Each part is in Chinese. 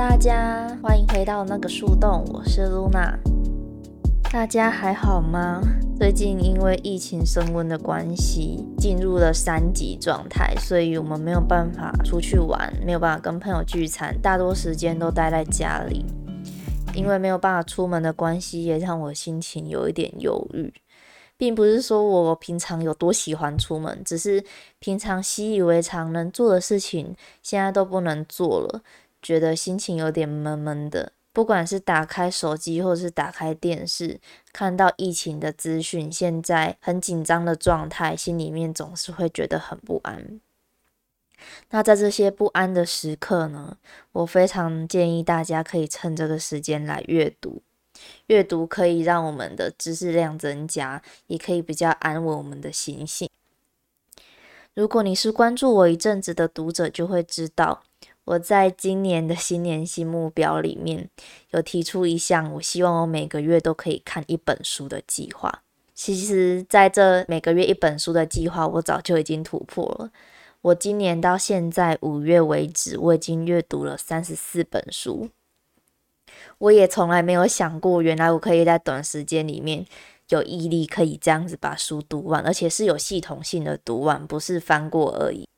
大家欢迎回到那个树洞，我是露娜。大家还好吗？最近因为疫情升温的关系，进入了三级状态，所以我们没有办法出去玩，没有办法跟朋友聚餐，大多时间都待在家里。因为没有办法出门的关系，也让我心情有一点忧郁。并不是说我平常有多喜欢出门，只是平常习以为常能做的事情，现在都不能做了。觉得心情有点闷闷的，不管是打开手机或是打开电视，看到疫情的资讯，现在很紧张的状态，心里面总是会觉得很不安。那在这些不安的时刻呢，我非常建议大家可以趁这个时间来阅读，阅读可以让我们的知识量增加，也可以比较安稳我们的心性。如果你是关注我一阵子的读者，就会知道。我在今年的新年新目标里面有提出一项，我希望我每个月都可以看一本书的计划。其实，在这每个月一本书的计划，我早就已经突破了。我今年到现在五月为止，我已经阅读了三十四本书。我也从来没有想过，原来我可以在短时间里面有毅力，可以这样子把书读完，而且是有系统性的读完，不是翻过而已。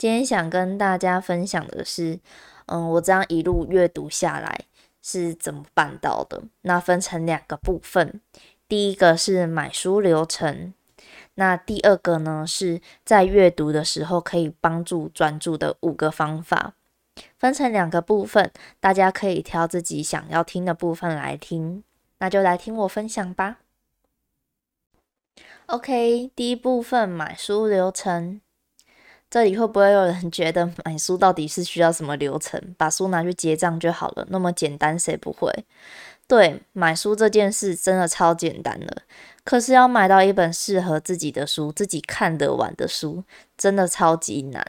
今天想跟大家分享的是，嗯，我这样一路阅读下来是怎么办到的？那分成两个部分，第一个是买书流程，那第二个呢是在阅读的时候可以帮助专注的五个方法，分成两个部分，大家可以挑自己想要听的部分来听，那就来听我分享吧。OK，第一部分买书流程。这里会不会有人觉得买 书到底是需要什么流程？把书拿去结账就好了，那么简单，谁不会？对，买书这件事真的超简单的，可是要买到一本适合自己的书、自己看得完的书，真的超级难。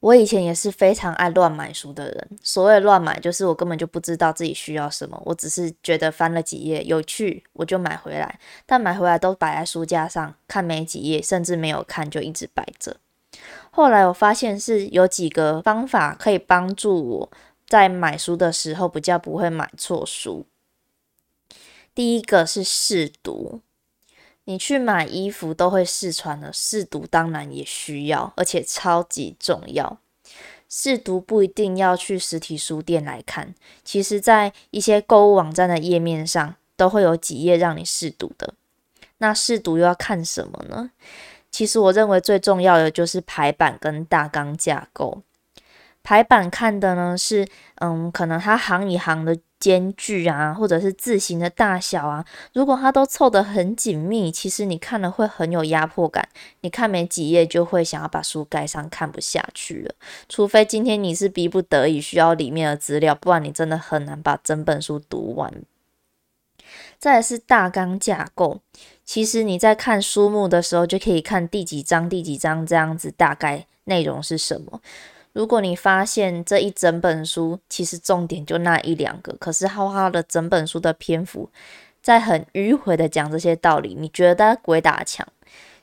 我以前也是非常爱乱买书的人，所谓乱买，就是我根本就不知道自己需要什么，我只是觉得翻了几页有趣，我就买回来，但买回来都摆在书架上，看没几页，甚至没有看就一直摆着。后来我发现是有几个方法可以帮助我在买书的时候比较不会买错书。第一个是试读，你去买衣服都会试穿的，试读当然也需要，而且超级重要。试读不一定要去实体书店来看，其实在一些购物网站的页面上都会有几页让你试读的。那试读又要看什么呢？其实我认为最重要的就是排版跟大纲架构。排版看的呢是，嗯，可能它行与行的间距啊，或者是字形的大小啊，如果它都凑得很紧密，其实你看了会很有压迫感。你看没几页就会想要把书盖上，看不下去了。除非今天你是逼不得已需要里面的资料，不然你真的很难把整本书读完。再来是大纲架构，其实你在看书目的时候就可以看第几章、第几章这样子，大概内容是什么。如果你发现这一整本书其实重点就那一两个，可是浩浩的整本书的篇幅在很迂回的讲这些道理，你觉得鬼打墙？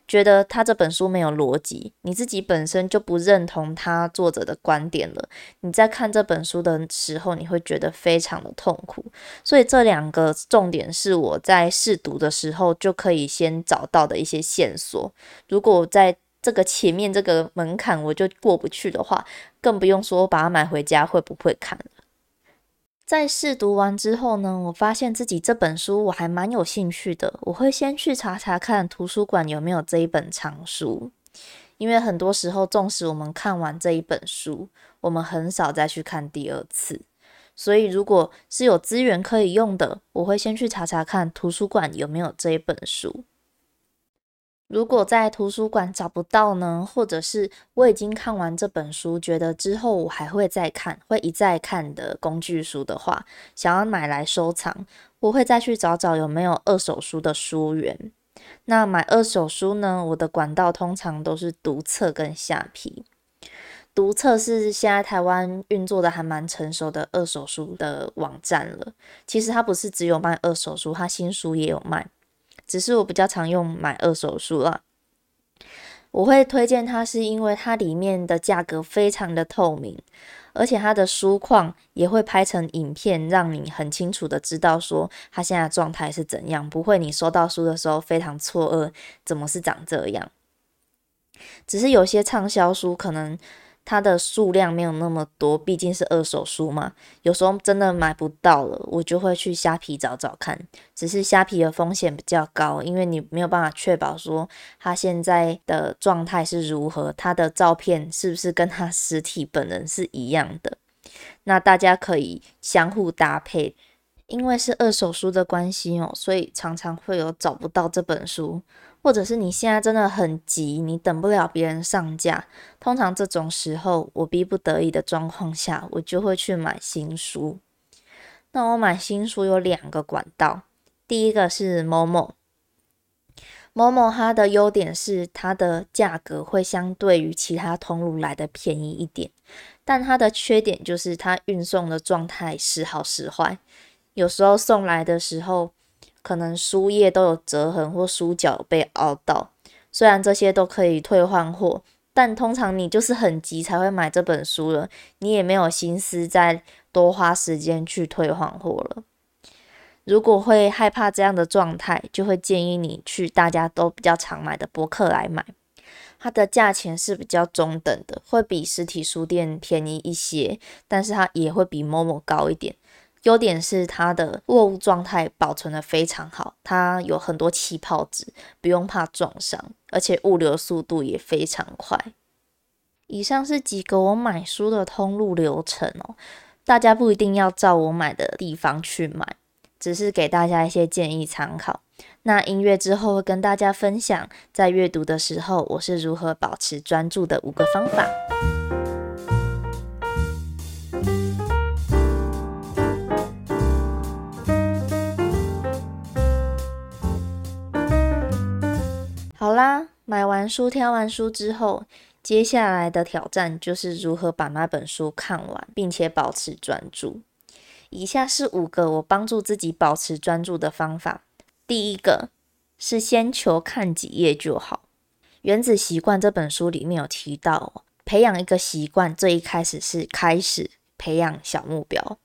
觉得他这本书没有逻辑，你自己本身就不认同他作者的观点了。你在看这本书的时候，你会觉得非常的痛苦。所以这两个重点是我在试读的时候就可以先找到的一些线索。如果在这个前面这个门槛我就过不去的话，更不用说把它买回家会不会看了。在试读完之后呢，我发现自己这本书我还蛮有兴趣的。我会先去查查看图书馆有没有这一本藏书，因为很多时候，纵使我们看完这一本书，我们很少再去看第二次。所以，如果是有资源可以用的，我会先去查查看图书馆有没有这一本书。如果在图书馆找不到呢，或者是我已经看完这本书，觉得之后我还会再看，会一再看的工具书的话，想要买来收藏，我会再去找找有没有二手书的书源。那买二手书呢，我的管道通常都是读册跟下皮。读册是现在台湾运作的还蛮成熟的二手书的网站了。其实它不是只有卖二手书，它新书也有卖。只是我比较常用买二手书啦。我会推荐它，是因为它里面的价格非常的透明，而且它的书况也会拍成影片，让你很清楚的知道说它现在状态是怎样，不会你收到书的时候非常错愕，怎么是长这样？只是有些畅销书可能。它的数量没有那么多，毕竟是二手书嘛。有时候真的买不到了，我就会去虾皮找找看。只是虾皮的风险比较高，因为你没有办法确保说它现在的状态是如何，它的照片是不是跟它实体本人是一样的。那大家可以相互搭配。因为是二手书的关系哦，所以常常会有找不到这本书，或者是你现在真的很急，你等不了别人上架。通常这种时候，我逼不得已的状况下，我就会去买新书。那我买新书有两个管道，第一个是某某，某某它的优点是它的价格会相对于其他通路来的便宜一点，但它的缺点就是它运送的状态时好时坏。有时候送来的时候，可能书页都有折痕或书角被凹到。虽然这些都可以退换货，但通常你就是很急才会买这本书了，你也没有心思再多花时间去退换货了。如果会害怕这样的状态，就会建议你去大家都比较常买的博客来买，它的价钱是比较中等的，会比实体书店便宜一些，但是它也会比某某高一点。优点是它的货物状态保存的非常好，它有很多气泡纸，不用怕撞伤，而且物流速度也非常快。以上是几个我买书的通路流程哦，大家不一定要照我买的地方去买，只是给大家一些建议参考。那音乐之后会跟大家分享，在阅读的时候我是如何保持专注的五个方法。买完书、挑完书之后，接下来的挑战就是如何把那本书看完，并且保持专注。以下是五个我帮助自己保持专注的方法。第一个是先求看几页就好。《原子习惯》这本书里面有提到，培养一个习惯，最一开始是开始培养小目标。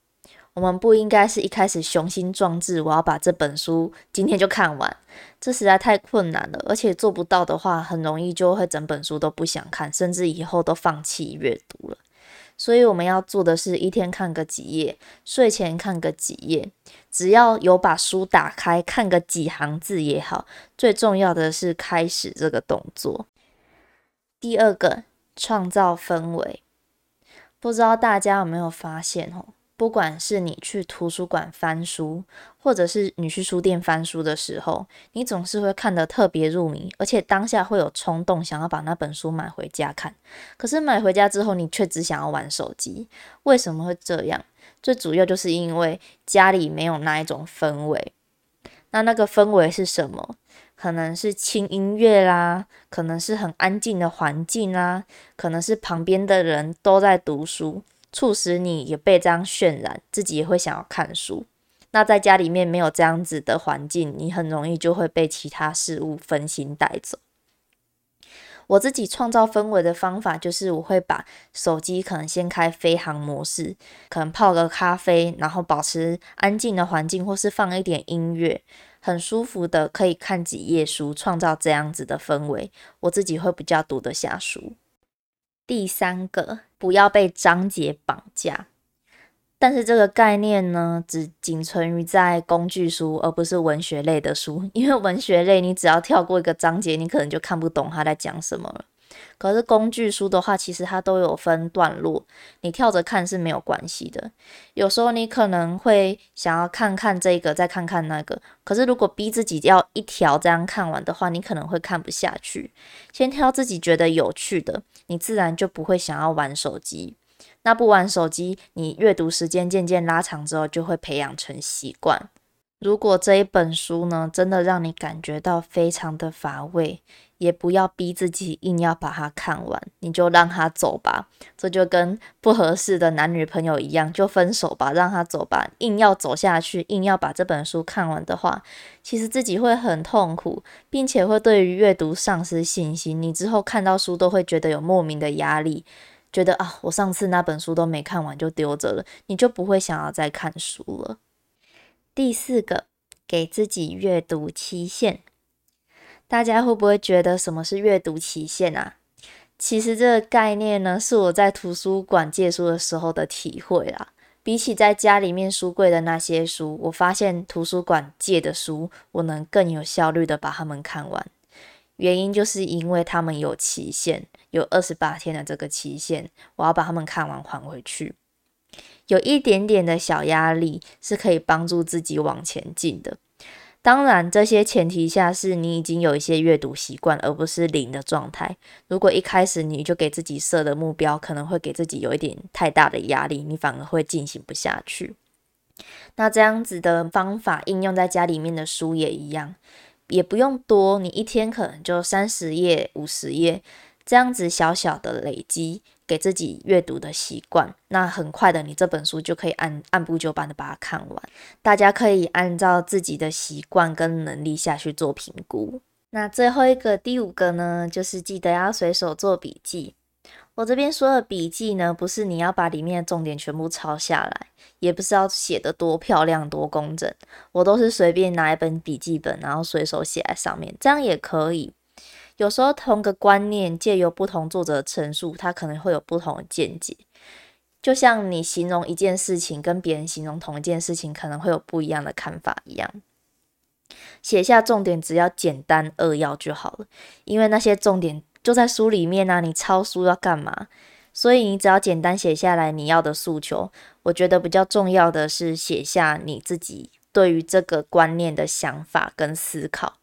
我们不应该是一开始雄心壮志，我要把这本书今天就看完，这实在太困难了。而且做不到的话，很容易就会整本书都不想看，甚至以后都放弃阅读了。所以我们要做的是一天看个几页，睡前看个几页，只要有把书打开看个几行字也好。最重要的是开始这个动作。第二个，创造氛围。不知道大家有没有发现哦？不管是你去图书馆翻书，或者是你去书店翻书的时候，你总是会看得特别入迷，而且当下会有冲动想要把那本书买回家看。可是买回家之后，你却只想要玩手机。为什么会这样？最主要就是因为家里没有那一种氛围。那那个氛围是什么？可能是轻音乐啦，可能是很安静的环境啦，可能是旁边的人都在读书。促使你也被这样渲染，自己也会想要看书。那在家里面没有这样子的环境，你很容易就会被其他事物分心带走。我自己创造氛围的方法就是，我会把手机可能先开飞行模式，可能泡个咖啡，然后保持安静的环境，或是放一点音乐，很舒服的可以看几页书，创造这样子的氛围，我自己会比较读得下书。第三个，不要被章节绑架。但是这个概念呢，只仅存于在工具书，而不是文学类的书。因为文学类，你只要跳过一个章节，你可能就看不懂他在讲什么了。可是工具书的话，其实它都有分段落，你跳着看是没有关系的。有时候你可能会想要看看这个，再看看那个。可是如果逼自己要一条这样看完的话，你可能会看不下去。先挑自己觉得有趣的，你自然就不会想要玩手机。那不玩手机，你阅读时间渐渐拉长之后，就会培养成习惯。如果这一本书呢，真的让你感觉到非常的乏味，也不要逼自己硬要把它看完，你就让它走吧。这就跟不合适的男女朋友一样，就分手吧，让他走吧。硬要走下去，硬要把这本书看完的话，其实自己会很痛苦，并且会对于阅读丧失信心。你之后看到书都会觉得有莫名的压力，觉得啊，我上次那本书都没看完就丢着了，你就不会想要再看书了。第四个，给自己阅读期限。大家会不会觉得什么是阅读期限啊？其实这个概念呢，是我在图书馆借书的时候的体会啦。比起在家里面书柜的那些书，我发现图书馆借的书，我能更有效率的把它们看完。原因就是因为他们有期限，有二十八天的这个期限，我要把它们看完还回去。有一点点的小压力是可以帮助自己往前进的。当然，这些前提下是你已经有一些阅读习惯，而不是零的状态。如果一开始你就给自己设的目标，可能会给自己有一点太大的压力，你反而会进行不下去。那这样子的方法应用在家里面的书也一样，也不用多，你一天可能就三十页、五十页，这样子小小的累积。给自己阅读的习惯，那很快的，你这本书就可以按按部就班的把它看完。大家可以按照自己的习惯跟能力下去做评估。那最后一个第五个呢，就是记得要随手做笔记。我这边说的笔记呢，不是你要把里面的重点全部抄下来，也不是要写的多漂亮多工整，我都是随便拿一本笔记本，然后随手写在上面，这样也可以。有时候同个观念借由不同作者的陈述，他可能会有不同的见解。就像你形容一件事情，跟别人形容同一件事情，可能会有不一样的看法一样。写下重点，只要简单扼要就好了，因为那些重点就在书里面啊。你抄书要干嘛？所以你只要简单写下来你要的诉求。我觉得比较重要的是写下你自己对于这个观念的想法跟思考。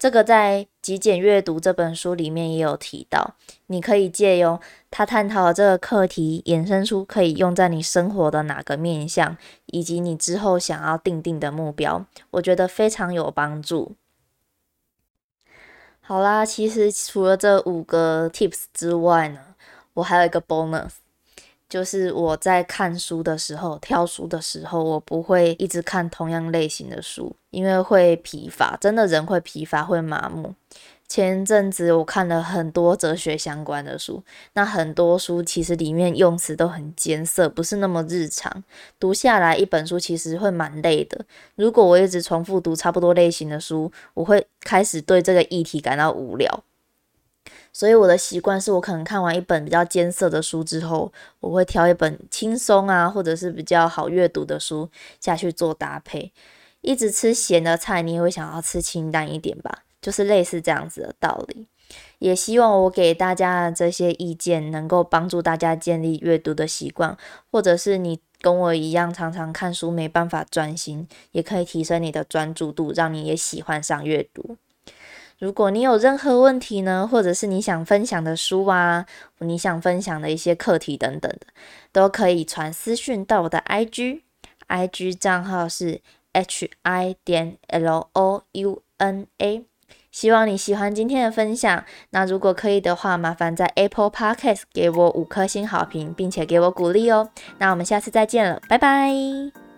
这个在《极简阅读》这本书里面也有提到，你可以借用他探讨的这个课题，衍生出可以用在你生活的哪个面向，以及你之后想要定定的目标，我觉得非常有帮助。好啦，其实除了这五个 tips 之外呢，我还有一个 bonus。就是我在看书的时候，挑书的时候，我不会一直看同样类型的书，因为会疲乏，真的人会疲乏，会麻木。前阵子我看了很多哲学相关的书，那很多书其实里面用词都很艰涩，不是那么日常，读下来一本书其实会蛮累的。如果我一直重复读差不多类型的书，我会开始对这个议题感到无聊。所以我的习惯是我可能看完一本比较艰涩的书之后，我会挑一本轻松啊，或者是比较好阅读的书下去做搭配。一直吃咸的菜，你也会想要吃清淡一点吧？就是类似这样子的道理。也希望我给大家的这些意见能够帮助大家建立阅读的习惯，或者是你跟我一样常常看书没办法专心，也可以提升你的专注度，让你也喜欢上阅读。如果你有任何问题呢，或者是你想分享的书啊，你想分享的一些课题等等的，都可以传私讯到我的 IG，IG 账号是 h i 点 l o u n a。希望你喜欢今天的分享。那如果可以的话，麻烦在 Apple Podcast 给我五颗星好评，并且给我鼓励哦。那我们下次再见了，拜拜。